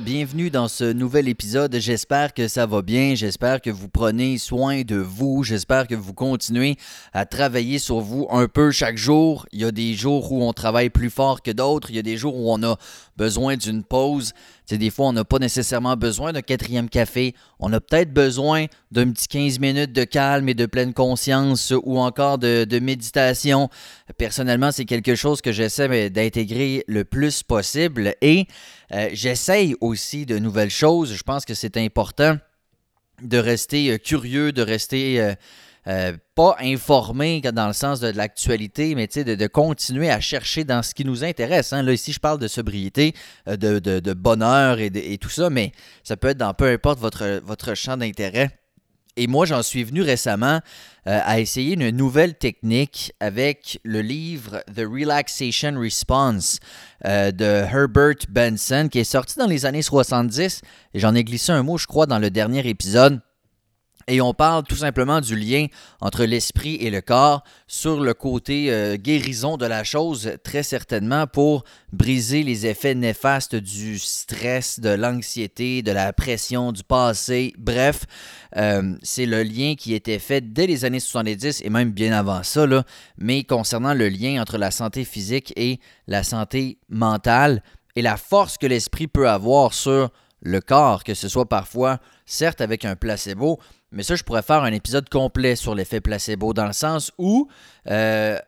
bienvenue dans ce nouvel épisode. J'espère que ça va bien, j'espère que vous prenez soin de vous, j'espère que vous continuez à travailler sur vous un peu chaque jour. Il y a des jours où on travaille plus fort que d'autres, il y a des jours où on a besoin d'une pause. C'est des fois, on n'a pas nécessairement besoin d'un quatrième café. On a peut-être besoin d'un petit 15 minutes de calme et de pleine conscience ou encore de, de méditation. Personnellement, c'est quelque chose que j'essaie d'intégrer le plus possible et euh, j'essaye aussi de nouvelles choses. Je pense que c'est important de rester euh, curieux, de rester euh, euh, pas informé dans le sens de, l'actualité, mais de, de continuer à chercher dans ce qui nous intéresse. Hein. Là, ici, je parle de sobriété, euh, de, de, bonheur et, tout ça, mais ça peut être dans peu importe votre, votre champ d'intérêt. Et moi, j'en suis venu récemment euh, à essayer une nouvelle technique avec le livre The Relaxation Response de Herbert Benson, qui est sorti dans les années 70. Et j'en ai glissé un mot, je crois, dans le dernier épisode. Et on parle tout simplement du lien entre l'esprit et le corps sur le côté euh, guérison de la chose, très certainement pour briser les effets néfastes du stress, de l'anxiété, de la pression, du passé. Bref, euh, c'est le lien qui était fait dès les années 70 et même bien avant ça, là, mais concernant le lien entre la santé physique et la santé mentale et la force que l'esprit peut avoir sur le corps, que ce soit parfois, certes avec un placebo, mais ça, je pourrais faire un épisode complet sur l'effet placebo, dans le sens où, euh,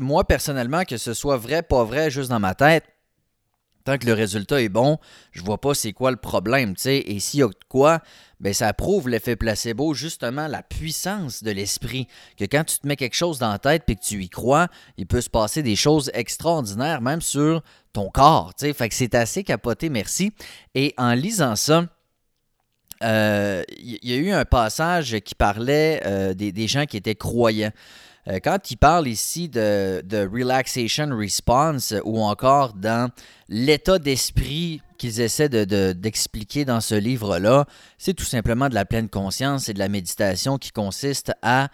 moi personnellement, que ce soit vrai, pas vrai, juste dans ma tête, tant que le résultat est bon, je vois pas c'est quoi le problème, tu sais. Et s'il y a quoi, ben ça prouve l'effet placebo, justement la puissance de l'esprit. Que quand tu te mets quelque chose dans la tête et que tu y crois, il peut se passer des choses extraordinaires, même sur ton corps, tu sais. Fait que c'est assez capoté, merci. Et en lisant ça, il euh, y a eu un passage qui parlait euh, des, gens qui étaient croyants. Euh, quand il parle ici de, relaxation response ou encore dans l'état d'esprit qu'ils essaient d'expliquer dans ce livre-là, c'est tout simplement de la pleine conscience et de la méditation qui consiste à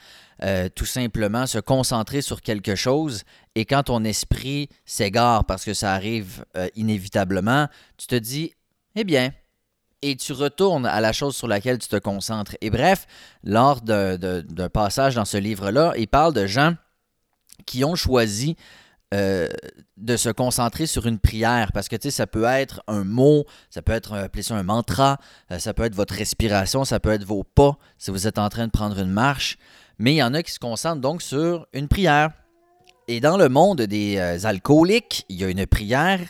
tout simplement se concentrer sur quelque chose et quand ton esprit s'égare parce que ça arrive inévitablement, tu te dis, eh bien, et tu retournes à la chose sur laquelle tu te concentres. Et bref, lors d'un passage dans ce livre-là, il parle de gens qui ont choisi euh, de se concentrer sur une prière parce que tu sais ça peut être un mot, ça peut être appelé ça un mantra, euh, ça peut être votre respiration, ça peut être vos pas si vous êtes en train de prendre une marche, mais il y en a qui se concentrent donc sur une prière. Et dans le monde des euh, alcooliques, il y a une prière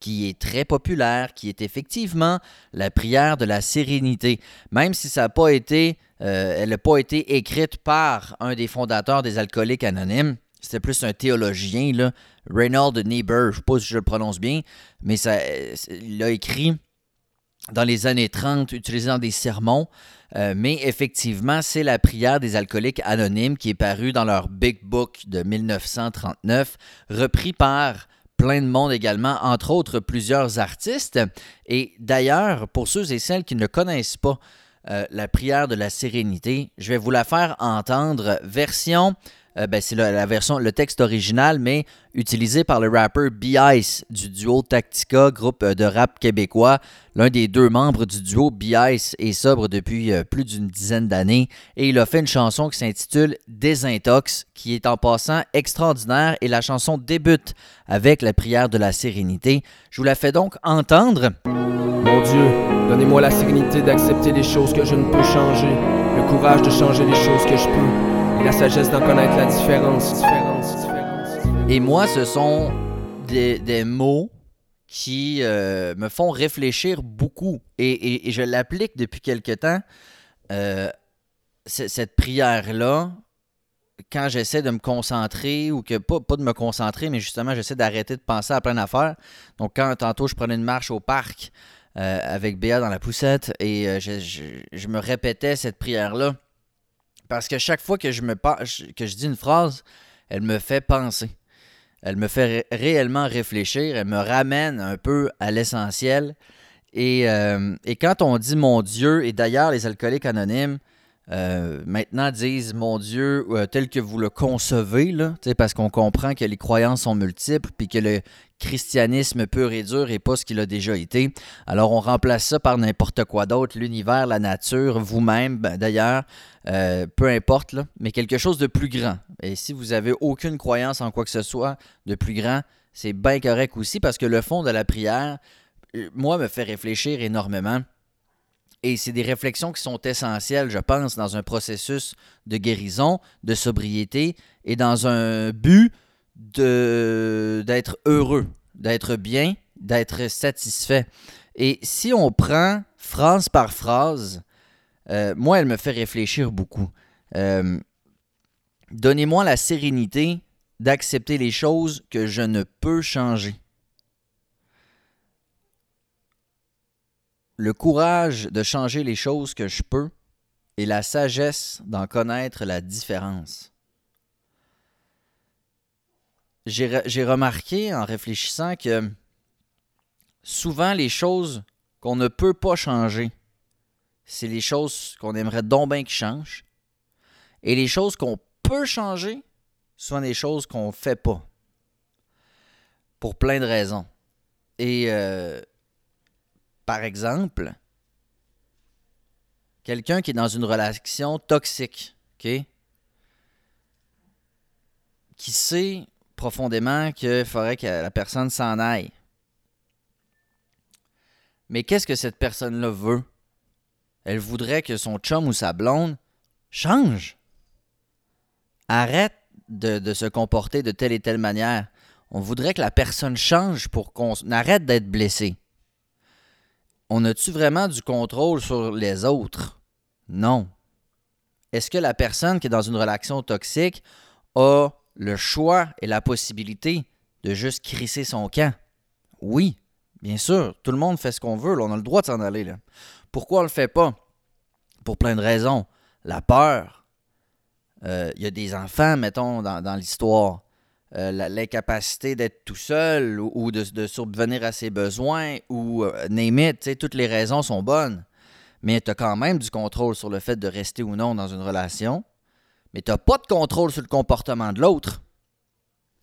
qui est très populaire, qui est effectivement la prière de la sérénité. Même si ça n'a pas été, euh, elle n'a pas été écrite par un des fondateurs des Alcooliques Anonymes, c'était plus un théologien, là, Reynold Niebuhr, je ne sais pas si je le prononce bien, mais ça, il l'a écrit dans les années 30, utilisé dans des sermons. Euh, mais effectivement, c'est la prière des alcooliques anonymes qui est parue dans leur Big Book de 1939, repris par plein de monde également, entre autres plusieurs artistes. Et d'ailleurs, pour ceux et celles qui ne connaissent pas euh, la prière de la sérénité, je vais vous la faire entendre version euh, ben, c'est la, version, le texte original, mais utilisé par le rappeur B-Ice du duo Tactica, groupe euh, de rap québécois. L'un des deux membres du duo B-Ice est sobre depuis euh, plus d'une dizaine d'années et il a fait une chanson qui s'intitule Désintox, qui est en passant extraordinaire et la chanson débute avec la prière de la sérénité. Je vous la fais donc entendre. Mon Dieu, donnez-moi la sérénité d'accepter les choses que je ne peux changer, le courage de changer les choses que je peux la sagesse d'en connaître la différence. Et moi, ce sont des, mots qui euh, me font réfléchir beaucoup. Et, je l'applique depuis quelque temps. Euh, cette prière-là, quand j'essaie de me concentrer, ou que pas, de me concentrer, mais justement, j'essaie d'arrêter de penser à plein d'affaires. Donc, quand tantôt je prenais une marche au parc euh, avec Béa dans la poussette et je, me répétais cette prière-là, parce que chaque fois que je, me que je dis une phrase, elle me fait penser. Elle me fait réellement réfléchir. Elle me ramène un peu à l'essentiel. Et, euh, et, quand on dit mon Dieu, et d'ailleurs, les alcooliques anonymes euh, maintenant disent mon Dieu euh, tel que vous le concevez, là, parce qu'on comprend que les croyances sont multiples, puis que le christianisme pur et dur n'est pas ce qu'il a déjà été. Alors on remplace ça par n'importe quoi d'autre, l'univers, la nature, vous-même, ben, d'ailleurs, euh, peu importe, mais quelque chose de plus grand. Et si vous avez aucune croyance en quoi que ce soit de plus grand, c'est bien correct aussi, parce que le fond de la prière, moi, me fait réfléchir énormément. Et c'est des réflexions qui sont essentielles, je pense, dans un processus de guérison, de sobriété et dans un but d'être heureux, d'être bien, d'être satisfait. Et si on prend phrase par phrase, euh, moi, elle me fait réfléchir beaucoup. Euh, donnez-moi la sérénité d'accepter les choses que je ne peux changer. Le courage de changer les choses que je peux et la sagesse d'en connaître la différence. J'ai remarqué en réfléchissant que souvent les choses qu'on ne peut pas changer, c'est les choses qu'on aimerait donc bien qui changent. Et les choses qu'on peut changer sont des choses qu'on ne fait pas. Pour plein de raisons. Et euh, par exemple, quelqu'un qui est dans une relation toxique? Qui sait profondément qu'il faudrait que la personne s'en aille. Mais qu'est-ce que cette personne-là veut? Elle voudrait que son chum ou sa blonde change. Arrête de, de, se comporter de telle et telle manière. On voudrait que la personne change pour qu'on arrête d'être blessé on a-tu vraiment du contrôle sur les autres? Non. Est-ce que la personne qui est dans une relation toxique a le choix et la possibilité de juste crisser son camp? Oui, bien sûr. Tout le monde fait ce qu'on veut. on a le droit de s'en aller. Là. Pourquoi on ne le fait pas? Pour plein de raisons. La peur. Euh, il y a des enfants, mettons, dans l'histoire. Euh, l'incapacité d'être tout seul ou, de, subvenir à ses besoins ou euh, toutes les raisons sont bonnes. Mais tu as quand même du contrôle sur le fait de rester ou non dans une relation. Mais tu n'as pas de contrôle sur le comportement de l'autre.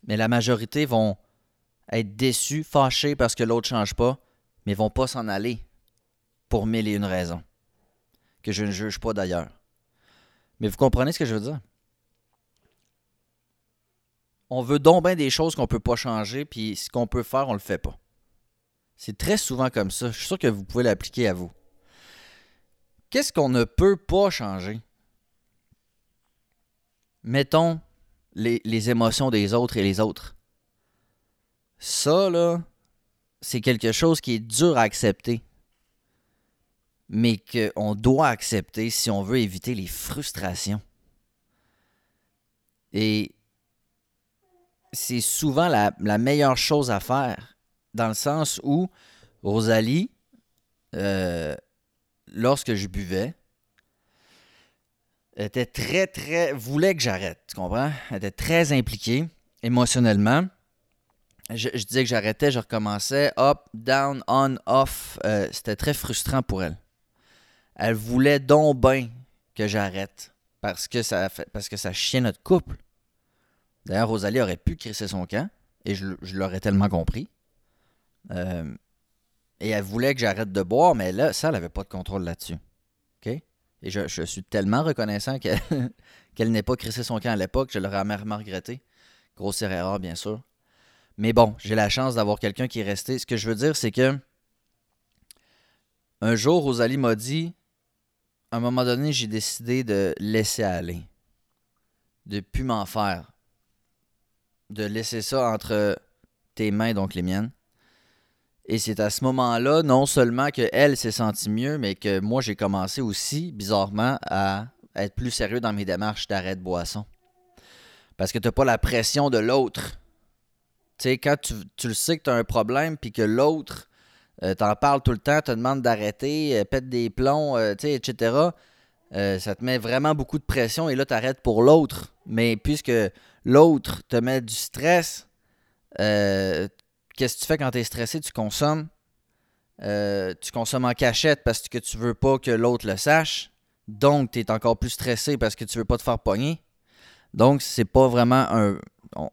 Mais la majorité vont être déçus, fâchés parce que l'autre ne change pas, mais vont pas s'en aller pour mille et une raisons. Que je ne juge pas d'ailleurs. Mais vous comprenez ce que je veux dire? On veut donc bien des choses qu'on peut pas changer, puis ce qu'on peut faire, on le fait pas. C'est très souvent comme ça. Je suis sûr que vous pouvez l'appliquer à vous. Qu'est-ce qu'on ne peut pas changer? Mettons les, les, émotions des autres et les autres. Ça, là, c'est quelque chose qui est dur à accepter. Mais qu'on doit accepter si on veut éviter les frustrations. Et c'est souvent la, meilleure chose à faire, dans le sens où Rosalie, euh, lorsque je buvais, était très, très. voulait que j'arrête, tu comprends? Elle était très impliquée émotionnellement. Je, disais que j'arrêtais, je recommençais, up, down, on, off. Euh, c'était très frustrant pour elle. Elle voulait donc bien que j'arrête parce que ça parce que ça notre couple. D'ailleurs, Rosalie aurait pu crisser son camp, et je, l'aurais tellement compris. Euh, et elle voulait que j'arrête de boire, mais là, ça, elle n'avait pas de contrôle là-dessus. Et je, suis tellement reconnaissant qu'elle n'ait pas crissé son camp à l'époque, je l'aurais amèrement regretté. Grosse erreur, bien sûr. Mais bon, j'ai la chance d'avoir quelqu'un qui est resté. Ce que je veux dire, c'est que un jour, Rosalie m'a dit, à un moment donné, j'ai décidé de laisser aller, de plus m'en faire de laisser ça entre tes mains, donc les miennes. Et c'est à ce moment-là, non seulement qu'elle s'est sentie mieux, mais que moi, j'ai commencé aussi, bizarrement, à être plus sérieux dans mes démarches d'arrêt de boisson. Parce que tu n'as pas la pression de l'autre. Tu sais, quand tu, le sais que tu as un problème, puis que l'autre euh, t'en parle tout le temps, te demande d'arrêter, euh, pète des plombs, euh, tu sais, etc., ça te met vraiment beaucoup de pression et là, tu arrêtes pour l'autre. Mais puisque l'autre te met du stress, euh, qu'est-ce que tu fais quand tu es stressé? Tu consommes. Euh, tu consommes en cachette parce que tu veux pas que l'autre le sache. Donc, tu es encore plus stressé parce que tu veux pas te faire pogner. Donc, c'est pas vraiment un.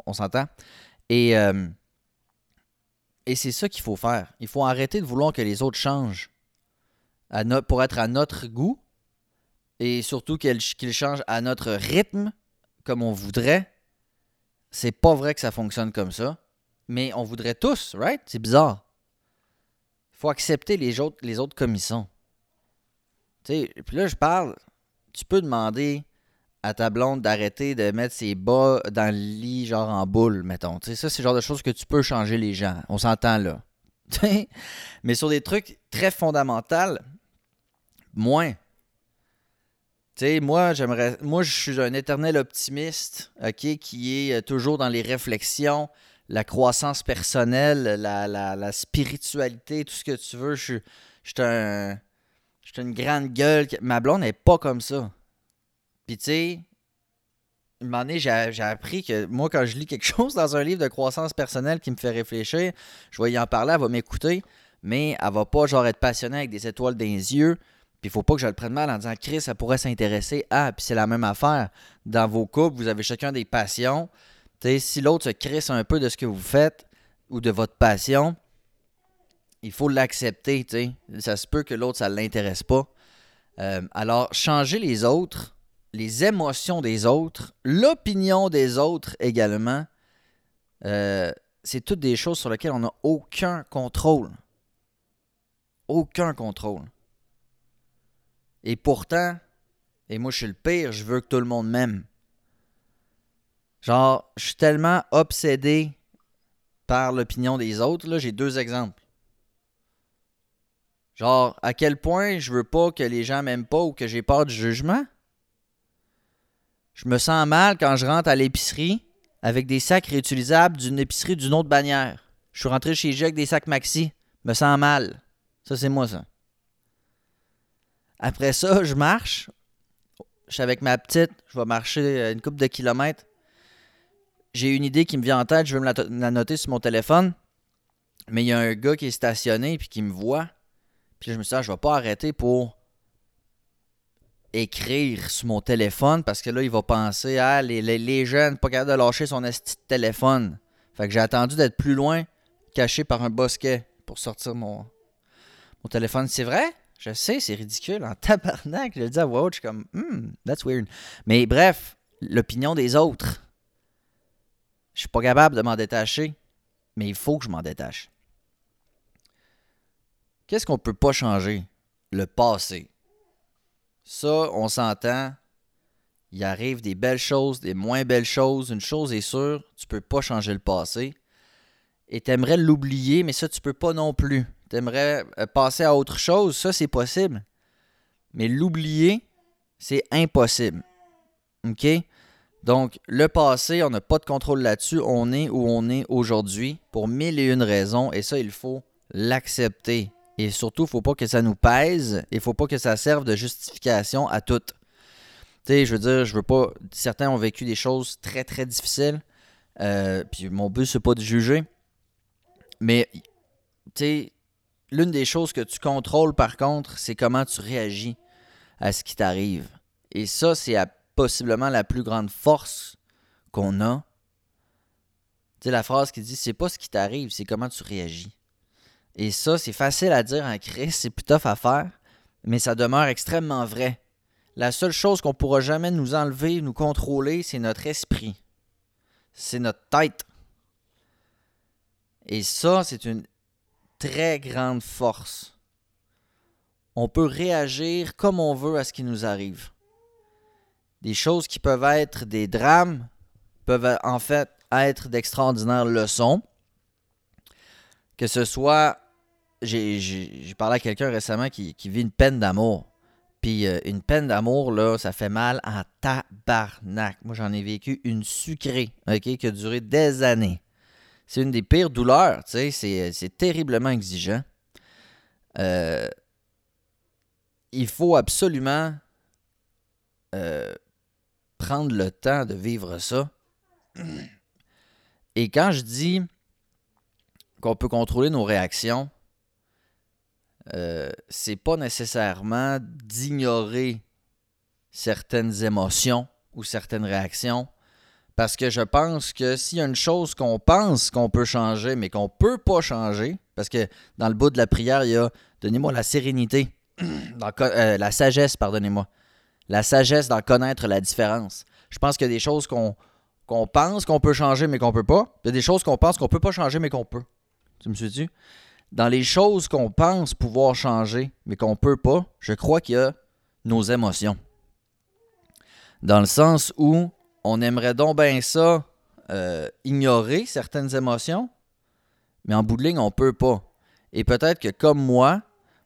On, s'entend? Et, euh, et c'est ça qu'il faut faire. Il faut arrêter de vouloir que les autres changent à pour être à notre goût et surtout qu'ils changent à notre rythme comme on voudrait. C'est pas vrai que ça fonctionne comme ça. Mais on voudrait tous, right? C'est bizarre. Il faut accepter les autres, les autres comme ils sont. puis là, je parle. Tu peux demander à ta blonde d'arrêter de mettre ses bas dans le lit, genre en boule, mettons. ça, c'est le genre de choses que tu peux changer les gens. On s'entend là. Mais sur des trucs très fondamentaux, moins. Moi, j'aimerais. Moi, je suis un éternel optimiste, OK, qui est euh, toujours dans les réflexions, la croissance personnelle, la, spiritualité, tout ce que tu veux. Je suis un. Je suis une grande gueule. Ma blonde n'est pas comme ça. Puis, tu sais, un moment donné, j'ai appris que moi, quand je lis quelque chose dans un livre de croissance personnelle qui me fait réfléchir, je vais y en parler, elle va m'écouter, mais elle va pas genre être passionnée avec des étoiles dans les yeux. Puis il faut pas que je le prenne mal en disant Chris, ça pourrait s'intéresser à. Puis c'est la même affaire. Dans vos couples, vous avez chacun des passions. sais, si l'autre se crisse un peu de ce que vous faites ou de votre passion, il faut l'accepter. Ça se peut que l'autre, ça ne l'intéresse pas. Euh, alors, changer les autres, les émotions des autres, l'opinion des autres également, euh, c'est toutes des choses sur lesquelles on n'a aucun contrôle. Aucun contrôle. Et pourtant, et moi je suis le pire, je veux que tout le monde m'aime. Genre, je suis tellement obsédé par l'opinion des autres. Là, j'ai deux exemples. Genre, à quel point je veux pas que les gens m'aiment pas ou que j'ai peur du jugement? Je me sens mal quand je rentre à l'épicerie avec des sacs réutilisables d'une épicerie d'une autre bannière. Je suis rentré chez J avec des sacs maxi. Je me sens mal. Ça, c'est moi, ça. Après ça, je marche. Je suis avec ma petite. Je vais marcher une couple de kilomètres. J'ai une idée qui me vient en tête. Je vais me la, noter sur mon téléphone. Mais il y a un gars qui est stationné puis qui me voit. Puis je me suis dit, ah, je vais pas arrêter pour écrire sur mon téléphone parce que là, il va penser à les, les, jeunes, pas capable de lâcher son esti téléphone. Fait que j'ai attendu d'être plus loin, caché par un bosquet, pour sortir mon téléphone. C'est vrai? Je sais, c'est ridicule. En tabarnak, je le dis à voix je suis comme, hmm, that's weird. Mais bref, l'opinion des autres. Je suis pas capable de m'en détacher, mais il faut que je m'en détache. Qu'est-ce qu'on peut pas changer? Le passé. Ça, on s'entend. Il arrive des belles choses, des moins belles choses. Une chose est sûre, tu peux pas changer le passé. Et tu aimerais l'oublier, mais ça, tu peux pas non plus tu aimerais euh, passer à autre chose, ça c'est possible. Mais l'oublier, c'est impossible. OK? Donc, le passé, on n'a pas de contrôle là-dessus. On est où on est aujourd'hui pour mille et une raisons. Et ça, il faut l'accepter. Et surtout, il ne faut pas que ça nous pèse. Il ne faut pas que ça serve de justification à tout. Tu sais, je veux dire, je veux pas. Certains ont vécu des choses très, très difficiles. Euh, puis mon but, c'est pas de juger. Mais, tu sais, L'une des choses que tu contrôles, par contre, c'est comment tu réagis à ce qui t'arrive. Et ça, c'est possiblement la plus grande force qu'on a. Tu sais, la phrase qui dit c'est pas ce qui t'arrive, c'est comment tu réagis. Et ça, c'est facile à dire en crise, c'est plus tough à faire, mais ça demeure extrêmement vrai. La seule chose qu'on pourra jamais nous enlever, nous contrôler, c'est notre esprit. C'est notre tête. Et ça, c'est une très grande force. On peut réagir comme on veut à ce qui nous arrive. Des choses qui peuvent être des drames peuvent en fait être d'extraordinaires leçons. Que ce soit, j'ai parlé à quelqu'un récemment qui, vit une peine d'amour. Puis euh, une peine d'amour, là, ça fait mal en tabarnak. Moi, j'en ai vécu une sucrée, OK, qui a duré des années. C'est une des pires douleurs, tu sais, c'est terriblement exigeant. Euh, il faut absolument euh, prendre le temps de vivre ça. Et quand je dis qu'on peut contrôler nos réactions, euh, c'est pas nécessairement d'ignorer certaines émotions ou certaines réactions. Parce que je pense que s'il y a une chose qu'on pense qu'on peut changer, mais qu'on ne peut pas changer, parce que dans le bout de la prière, il y a Donnez-moi la sérénité, euh, la sagesse, pardonnez-moi. La sagesse d'en connaître la différence. Je pense qu'il y a des choses qu'on pense qu'on peut changer, mais qu'on ne peut pas. Il y a des choses qu'on pense qu'on ne peut pas changer, mais qu'on peut. Tu me suis-tu? Dans les choses qu'on pense pouvoir changer, mais qu'on ne peut pas, je crois qu'il y a nos émotions. Dans le sens où on aimerait donc bien ça euh, ignorer certaines émotions, mais en bout de ligne, on ne peut pas. Et peut-être que comme moi,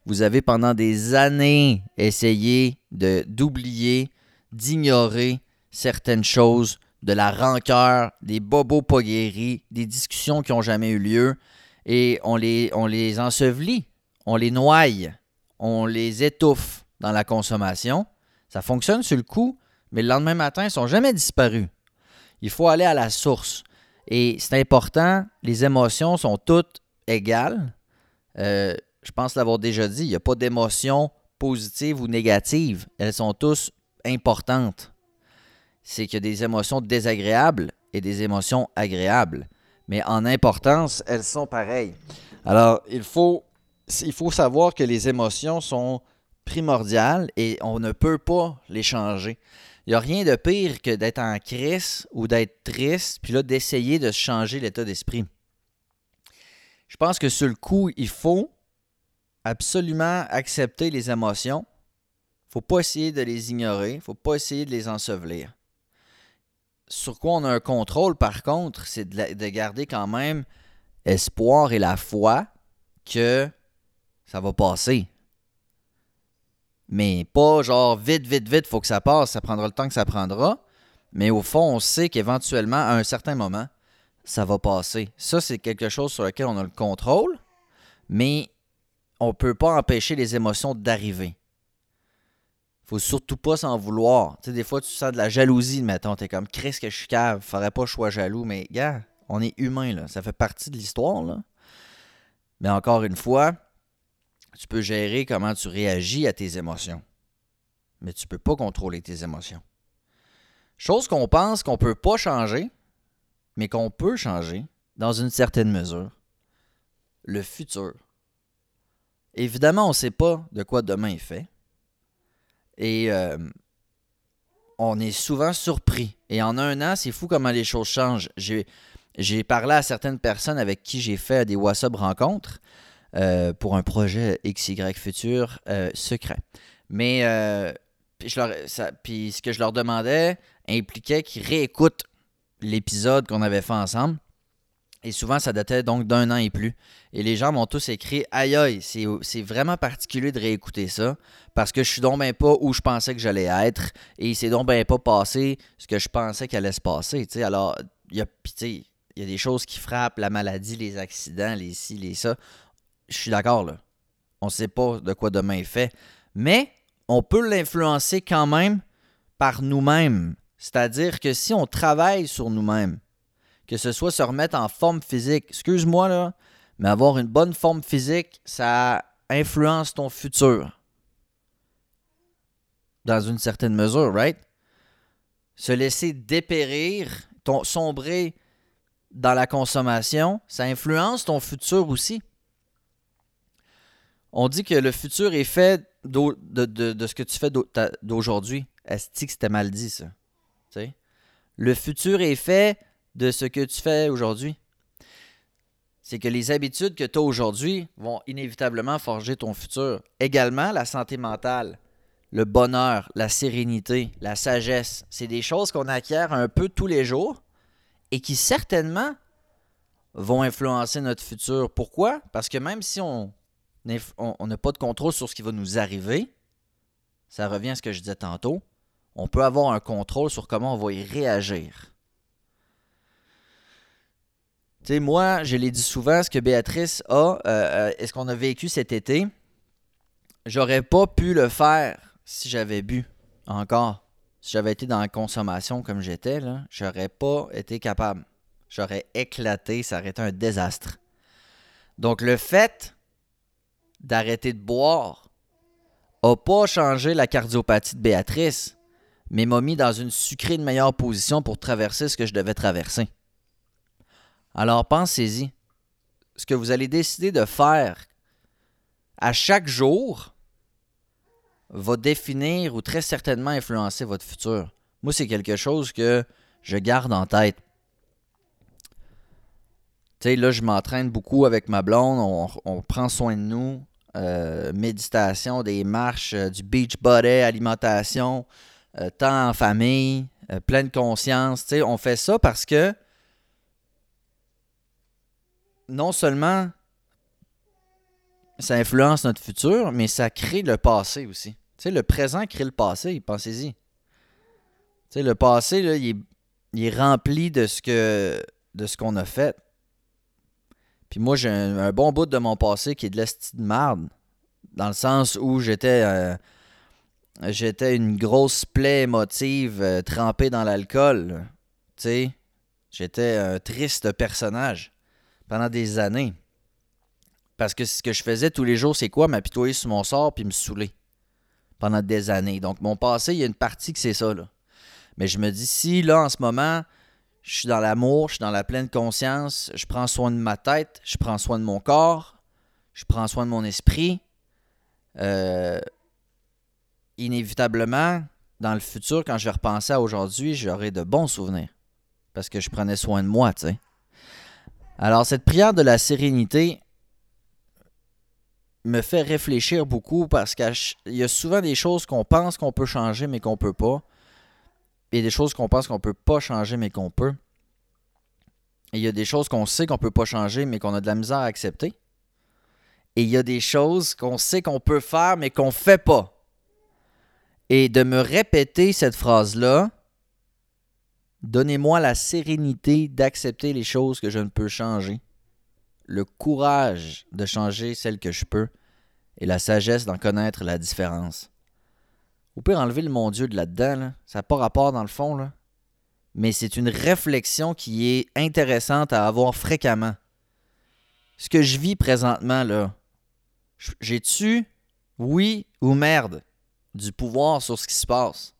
vous avez pendant des années essayé d'oublier, d'ignorer certaines choses, de la rancœur, des bobos pas guéris, des discussions qui n'ont jamais eu lieu, et on les, on les ensevelit, on les noie, on les étouffe dans la consommation. Ça fonctionne sur le coup, mais le lendemain matin, ils sont jamais disparus. Il faut aller à la source. Et c'est important, les émotions sont toutes égales. Euh, je pense l'avoir déjà dit, il n'y a pas d'émotions positives ou négatives. Elles sont tous importantes. C'est qu'il y a des émotions désagréables et des émotions agréables. Mais en importance, elles sont pareilles. Alors, il faut, il faut savoir que les émotions sont primordiales et on ne peut pas les changer. Il n'y a rien de pire que d'être en crise ou d'être triste, puis là, d'essayer de changer l'état d'esprit. Je pense que sur le coup, il faut absolument accepter les émotions. Il ne faut pas essayer de les ignorer. Il ne faut pas essayer de les ensevelir. Sur quoi on a un contrôle, par contre, c'est de, garder quand même espoir et la foi que ça va passer. Mais pas genre vite, vite, vite, faut que ça passe, ça prendra le temps que ça prendra. Mais au fond, on sait qu'éventuellement, à un certain moment, ça va passer. Ça, c'est quelque chose sur lequel on a le contrôle, mais on ne peut pas empêcher les émotions d'arriver. Faut surtout pas s'en vouloir. Tu sais, des fois, tu sens de la jalousie, mettons. T'es comme, Chris, que je suis cave, faudrait pas que je sois jaloux. Mais, gars, on est humain, là. Ça fait partie de l'histoire, là. Mais encore une fois, tu peux gérer comment tu réagis à tes émotions. Mais tu ne peux pas contrôler tes émotions. Chose qu'on pense qu'on ne peut pas changer, mais qu'on peut changer dans une certaine mesure. Le futur. Évidemment, on ne sait pas de quoi demain est fait. Et euh, on est souvent surpris. Et en un an, c'est fou comment les choses changent. J'ai parlé à certaines personnes avec qui j'ai fait des WhatsApp rencontres euh, pour un projet XY futur euh, secret. Mais puis, puis ce que je leur demandais impliquait qu'ils réécoutent l'épisode qu'on avait fait ensemble. Et souvent, ça datait donc d'un an et plus. Et les gens m'ont tous écrit Aïe aïe, c'est vraiment particulier de réécouter ça parce que je suis donc bien pas où je pensais que j'allais être et c'est donc bien pas passé ce que je pensais qu'elle allait se passer. Alors, il y, a, il y a des choses qui frappent la maladie, les accidents, les ci, les ça. Je suis d'accord là. On sait pas de quoi demain est fait. Mais on peut l'influencer quand même par nous-mêmes. C'est-à-dire que si on travaille sur nous-mêmes, que ce soit se remettre en forme physique. Excuse-moi, là, mais avoir une bonne forme physique, ça influence ton futur. Dans une certaine mesure, right? Se laisser dépérir, sombrer dans la consommation, ça influence ton futur aussi. On dit que le futur est fait de, ce que tu fais d'aujourd'hui. Est-ce que c'était mal dit, ça? Le futur est fait de ce que tu fais aujourd'hui. C'est que les habitudes que tu as aujourd'hui vont inévitablement forger ton futur. Également, la santé mentale, le bonheur, la sérénité, la sagesse, c'est des choses qu'on acquiert un peu tous les jours et qui certainement vont influencer notre futur. Pourquoi? Parce que même si on n'a pas de contrôle sur ce qui va nous arriver, ça revient à ce que je disais tantôt, on peut avoir un contrôle sur comment on va y réagir. Tu sais, moi, je l'ai dit souvent, ce que Béatrice a, euh, euh, ce qu'on a vécu cet été, j'aurais pas pu le faire si j'avais bu encore. Si j'avais été dans la consommation comme j'étais, là, j'aurais pas été capable. J'aurais éclaté, ça aurait été un désastre. Donc le fait d'arrêter de boire n'a pas changé la cardiopathie de Béatrice, mais m'a mis dans une sucrée de meilleure position pour traverser ce que je devais traverser. Alors pensez-y. Ce que vous allez décider de faire à chaque jour va définir ou très certainement influencer votre futur. Moi, c'est quelque chose que je garde en tête. Tu sais, là, je m'entraîne beaucoup avec ma blonde, on, prend soin de nous. Euh, méditation, des marches, euh, du beach body, alimentation, euh, temps en famille, pleine conscience. On fait ça parce que non seulement ça influence notre futur, mais ça crée le passé aussi. Le présent crée le passé, pensez-y. Le passé, là, il, est, rempli de ce que de ce qu'on a fait. Puis moi, j'ai un, bon bout de mon passé qui est de l'esti de marde. Dans le sens où j'étais euh, j'étais une grosse plaie émotive euh, trempée dans l'alcool. Tu sais, j'étais un triste personnage pendant des années. Parce que ce que je faisais tous les jours, c'est quoi? M'apitoyer sur mon sort puis me saouler. Pendant des années. Donc, mon passé, il y a une partie que c'est ça, là. Mais je me dis, si là, en ce moment, je suis dans l'amour, je suis dans la pleine conscience, je prends soin de ma tête, je prends soin de mon corps, je prends soin de mon esprit, euh, inévitablement, dans le futur, quand je vais à aujourd'hui, j'aurai de bons souvenirs. Parce que je prenais soin de moi, tu sais. Alors, cette prière de la sérénité me fait réfléchir beaucoup parce qu'il y a souvent des choses qu'on pense qu'on peut changer mais qu'on peut pas. Et des choses qu'on pense qu'on peut pas changer mais qu'on peut. Il y a des choses qu'on sait qu'on peut pas changer mais qu'on a de la misère à accepter. Et il y a des choses qu'on sait qu'on peut faire mais qu'on fait pas. Et de me répéter cette phrase-là, Donnez-moi la sérénité d'accepter les choses que je ne peux changer, le courage de changer celles que je peux, et la sagesse d'en connaître la différence. Au pire, enlever le mon Dieu de là-dedans, ça n'a pas rapport dans le fond, là. mais c'est une réflexion qui est intéressante à avoir fréquemment. Ce que je vis présentement, là, j'ai-tu, oui ou merde, du pouvoir sur ce qui se passe?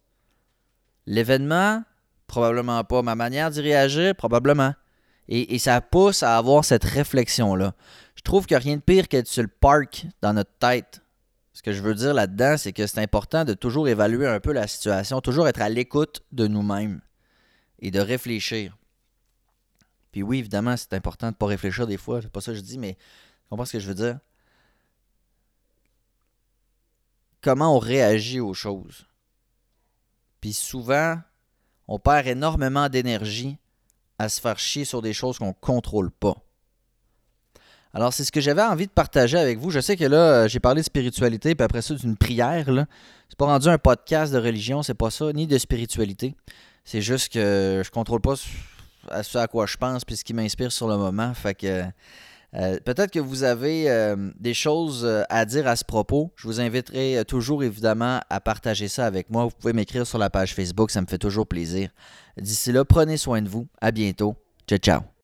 L'événement Probablement pas. Ma manière d'y réagir, probablement. Et, ça pousse à avoir cette réflexion-là. Je trouve a rien de pire qu'être sur le parc dans notre tête. Ce que je veux dire là-dedans, c'est que c'est important de toujours évaluer un peu la situation, toujours être à l'écoute de nous-mêmes et de réfléchir. Puis oui, évidemment, c'est important de ne pas réfléchir des fois, c'est pas ça que je dis, mais tu comprends ce que je veux dire? Comment on réagit aux choses? Puis souvent, on perd énormément d'énergie à se faire chier sur des choses qu'on ne contrôle pas. Alors, c'est ce que j'avais envie de partager avec vous. Je sais que là, euh, j'ai parlé de spiritualité, puis après ça, d'une prière. Là. C'est pas rendu un podcast de religion, c'est pas ça, ni de spiritualité. C'est juste que je contrôle pas à ce à quoi je pense, puis ce qui m'inspire sur le moment. Fait que euh, peut-être que vous avez euh, des choses euh, à dire à ce propos. Je vous inviterai toujours évidemment à partager ça avec moi. Vous pouvez m'écrire sur la page Facebook, ça me fait toujours plaisir. D'ici là, prenez soin de vous. À bientôt. Ciao, ciao.